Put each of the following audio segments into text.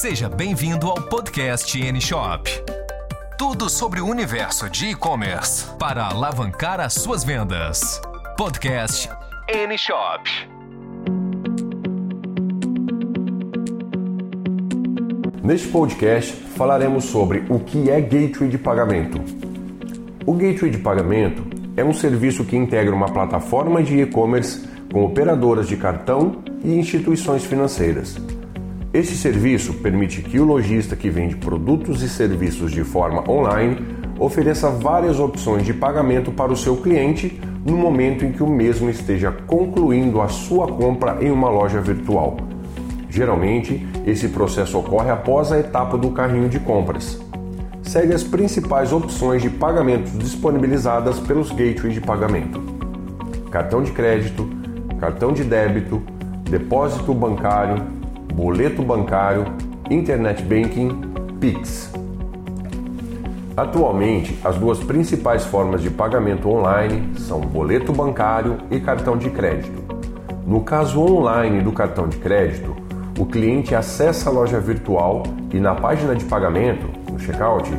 Seja bem-vindo ao podcast N-Shop. Tudo sobre o universo de e-commerce para alavancar as suas vendas. Podcast N-Shop. Neste podcast falaremos sobre o que é gateway de pagamento. O gateway de pagamento é um serviço que integra uma plataforma de e-commerce com operadoras de cartão e instituições financeiras. Este serviço permite que o lojista que vende produtos e serviços de forma online ofereça várias opções de pagamento para o seu cliente no momento em que o mesmo esteja concluindo a sua compra em uma loja virtual. Geralmente, esse processo ocorre após a etapa do carrinho de compras. Segue as principais opções de pagamentos disponibilizadas pelos gateways de pagamento: cartão de crédito, cartão de débito, depósito bancário, boleto bancário, internet banking, Pix. Atualmente, as duas principais formas de pagamento online são boleto bancário e cartão de crédito. No caso online do cartão de crédito, o cliente acessa a loja virtual e na página de pagamento, no checkout,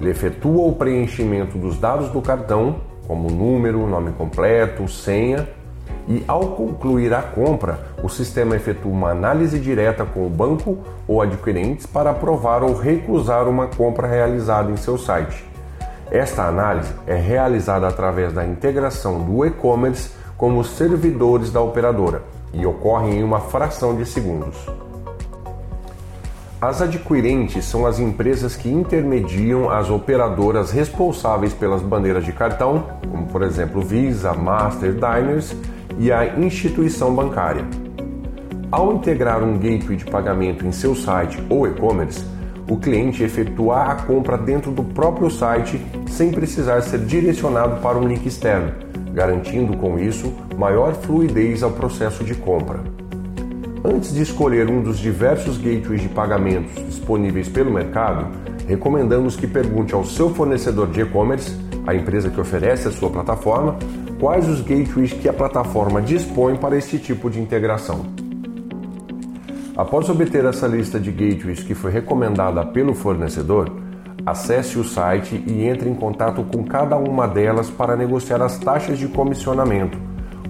ele efetua o preenchimento dos dados do cartão, como número, nome completo, senha e ao concluir a compra, o sistema efetua uma análise direta com o banco ou adquirentes para aprovar ou recusar uma compra realizada em seu site. Esta análise é realizada através da integração do e-commerce com os servidores da operadora e ocorre em uma fração de segundos. As adquirentes são as empresas que intermediam as operadoras responsáveis pelas bandeiras de cartão, como por exemplo Visa, Master, Diners e a instituição bancária. Ao integrar um gateway de pagamento em seu site ou e-commerce, o cliente efetua a compra dentro do próprio site sem precisar ser direcionado para um link externo, garantindo com isso maior fluidez ao processo de compra. Antes de escolher um dos diversos gateways de pagamentos disponíveis pelo mercado, recomendamos que pergunte ao seu fornecedor de e-commerce, a empresa que oferece a sua plataforma, quais os gateways que a plataforma dispõe para este tipo de integração. Após obter essa lista de gateways que foi recomendada pelo fornecedor, acesse o site e entre em contato com cada uma delas para negociar as taxas de comissionamento,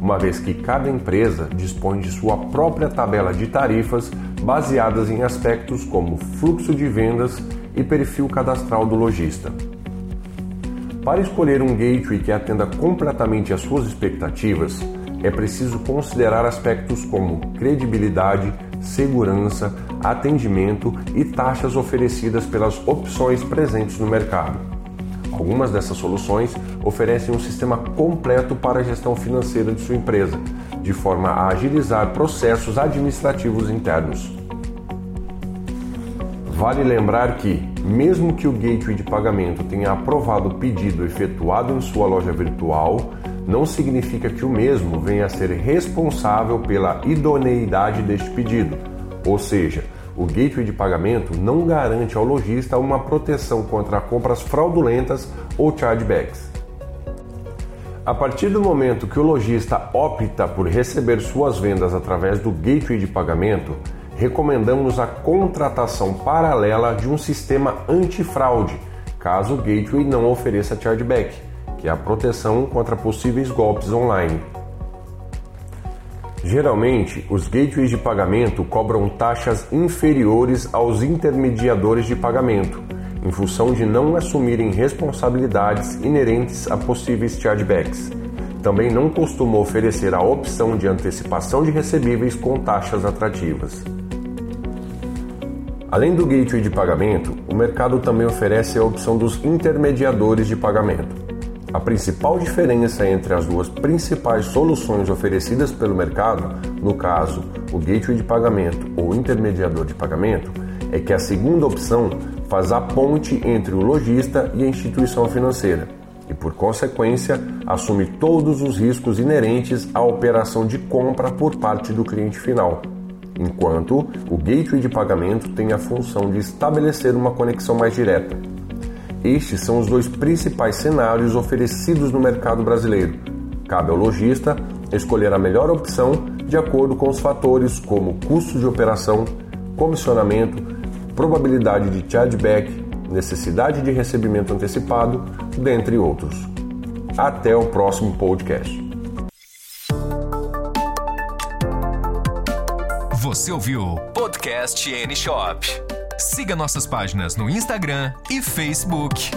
uma vez que cada empresa dispõe de sua própria tabela de tarifas baseadas em aspectos como fluxo de vendas e perfil cadastral do lojista. Para escolher um gateway que atenda completamente às suas expectativas, é preciso considerar aspectos como credibilidade, segurança, atendimento e taxas oferecidas pelas opções presentes no mercado. Algumas dessas soluções oferecem um sistema completo para a gestão financeira de sua empresa, de forma a agilizar processos administrativos internos. Vale lembrar que, mesmo que o gateway de pagamento tenha aprovado o pedido efetuado em sua loja virtual, não significa que o mesmo venha a ser responsável pela idoneidade deste pedido. Ou seja, o gateway de pagamento não garante ao lojista uma proteção contra compras fraudulentas ou chargebacks. A partir do momento que o lojista opta por receber suas vendas através do gateway de pagamento, recomendamos a contratação paralela de um sistema antifraude, caso o gateway não ofereça chargeback, que é a proteção contra possíveis golpes online. Geralmente, os gateways de pagamento cobram taxas inferiores aos intermediadores de pagamento, em função de não assumirem responsabilidades inerentes a possíveis chargebacks. Também não costuma oferecer a opção de antecipação de recebíveis com taxas atrativas. Além do gateway de pagamento, o mercado também oferece a opção dos intermediadores de pagamento. A principal diferença entre as duas principais soluções oferecidas pelo mercado, no caso, o gateway de pagamento ou intermediador de pagamento, é que a segunda opção faz a ponte entre o lojista e a instituição financeira e, por consequência, assume todos os riscos inerentes à operação de compra por parte do cliente final enquanto o gateway de pagamento tem a função de estabelecer uma conexão mais direta. Estes são os dois principais cenários oferecidos no mercado brasileiro. Cabe ao lojista escolher a melhor opção de acordo com os fatores como custo de operação, comissionamento, probabilidade de chargeback, necessidade de recebimento antecipado, dentre outros. Até o próximo podcast. Você ouviu Podcast N Shop. Siga nossas páginas no Instagram e Facebook.